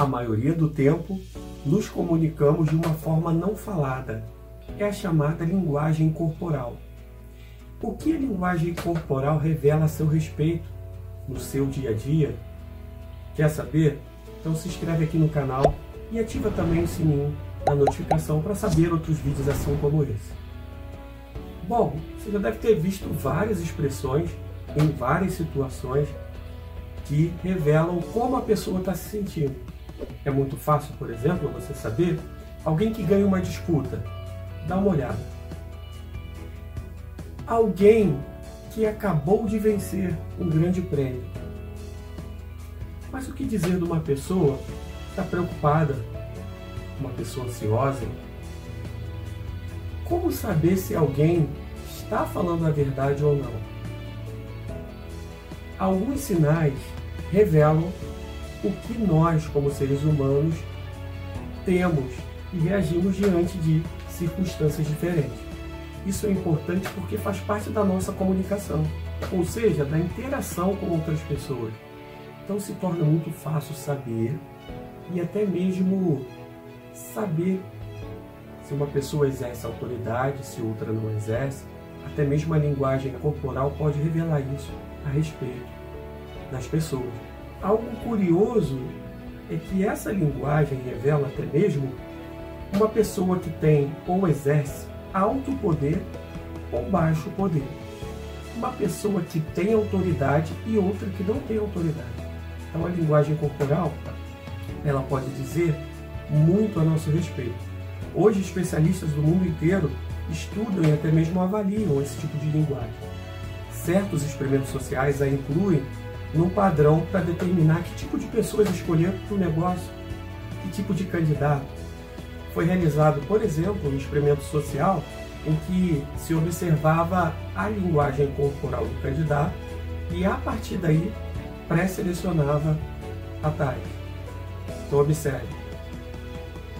A maioria do tempo, nos comunicamos de uma forma não falada. É a chamada linguagem corporal. O que a linguagem corporal revela a seu respeito no seu dia a dia? Quer saber? Então se inscreve aqui no canal e ativa também o sininho da notificação para saber outros vídeos assim como esse. Bom, você já deve ter visto várias expressões em várias situações que revelam como a pessoa está se sentindo. É muito fácil, por exemplo, você saber alguém que ganha uma disputa. Dá uma olhada. Alguém que acabou de vencer um grande prêmio. Mas o que dizer de uma pessoa que está preocupada, uma pessoa ansiosa? Como saber se alguém está falando a verdade ou não? Alguns sinais revelam o que nós, como seres humanos, temos e reagimos diante de circunstâncias diferentes. Isso é importante porque faz parte da nossa comunicação, ou seja, da interação com outras pessoas. Então se torna muito fácil saber e até mesmo saber se uma pessoa exerce autoridade, se outra não exerce. Até mesmo a linguagem corporal pode revelar isso a respeito das pessoas. Algo curioso é que essa linguagem revela até mesmo uma pessoa que tem ou exerce alto poder ou baixo poder. Uma pessoa que tem autoridade e outra que não tem autoridade. Então a linguagem corporal, ela pode dizer muito a nosso respeito. Hoje especialistas do mundo inteiro estudam e até mesmo avaliam esse tipo de linguagem. Certos experimentos sociais a incluem num padrão para determinar que tipo de pessoas escolher para o negócio, que tipo de candidato. Foi realizado, por exemplo, um experimento social em que se observava a linguagem corporal do candidato e a partir daí pré-selecionava a tarefa. Então observe.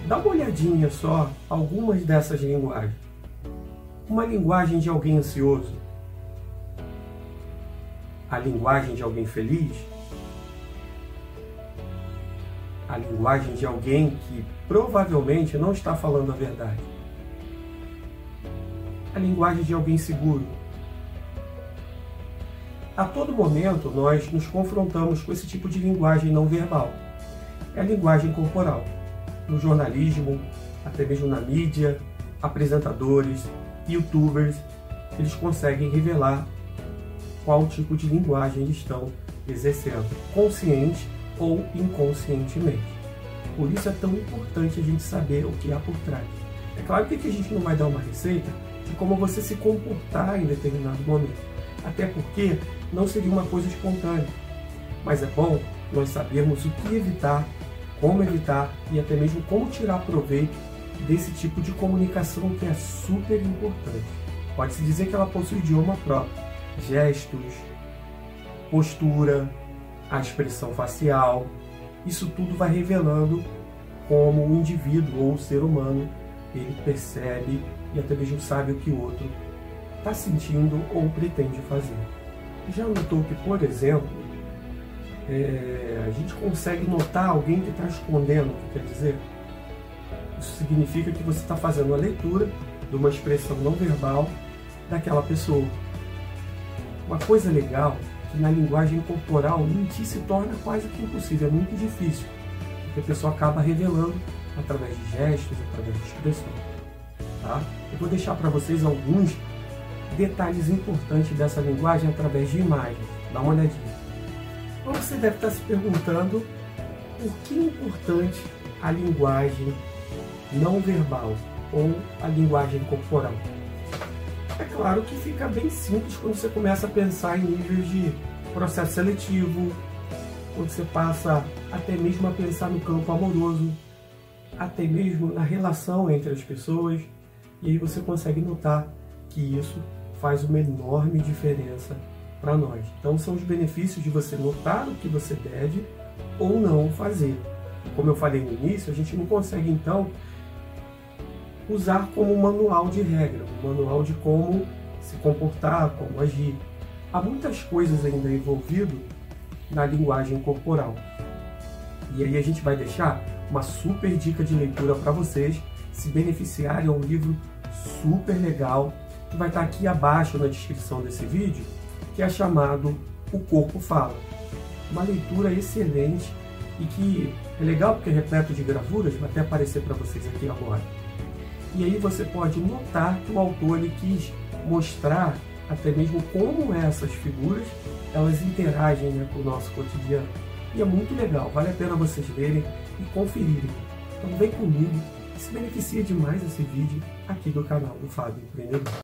Dá uma olhadinha só algumas dessas linguagens. Uma linguagem de alguém ansioso, a linguagem de alguém feliz, a linguagem de alguém que provavelmente não está falando a verdade, a linguagem de alguém seguro. A todo momento nós nos confrontamos com esse tipo de linguagem não verbal. É a linguagem corporal. No jornalismo, até mesmo na mídia, apresentadores, youtubers, eles conseguem revelar qual tipo de linguagem estão exercendo, consciente ou inconscientemente. Por isso é tão importante a gente saber o que há por trás. É claro que aqui a gente não vai dar uma receita de como você se comportar em determinado momento, até porque não seria uma coisa espontânea. Mas é bom nós sabermos o que evitar, como evitar e até mesmo como tirar proveito desse tipo de comunicação que é super importante. Pode-se dizer que ela possui idioma próprio, gestos, postura, a expressão facial. Isso tudo vai revelando como o indivíduo ou o ser humano ele percebe e até mesmo sabe o que o outro está sentindo ou pretende fazer. Já notou que, por exemplo, é, a gente consegue notar alguém que está escondendo o que quer dizer? Isso significa que você está fazendo a leitura de uma expressão não verbal daquela pessoa. Uma coisa legal é que na linguagem corporal mentir se torna quase que impossível, é muito difícil, porque a pessoa acaba revelando através de gestos, através de expressões. Tá? Eu vou deixar para vocês alguns detalhes importantes dessa linguagem através de imagens. Dá uma olhadinha. Então você deve estar se perguntando por que é importante a linguagem não verbal ou a linguagem corporal. É claro que fica bem simples quando você começa a pensar em níveis de processo seletivo, quando você passa até mesmo a pensar no campo amoroso, até mesmo na relação entre as pessoas, e aí você consegue notar que isso faz uma enorme diferença para nós. Então são os benefícios de você notar o que você deve ou não fazer. Como eu falei no início, a gente não consegue então usar como manual de regra, um manual de como se comportar, como agir. Há muitas coisas ainda envolvidas na linguagem corporal. E aí a gente vai deixar uma super dica de leitura para vocês se beneficiarem. É um livro super legal que vai estar aqui abaixo na descrição desse vídeo, que é chamado O Corpo Fala. Uma leitura excelente e que é legal porque é repleto de gravuras, vai até aparecer para vocês aqui agora. E aí você pode notar que o autor ele quis mostrar até mesmo como essas figuras elas interagem né, com o nosso cotidiano. E é muito legal, vale a pena vocês verem e conferirem. Então vem comigo, se beneficia demais esse vídeo aqui do canal do Fábio Empreendedor.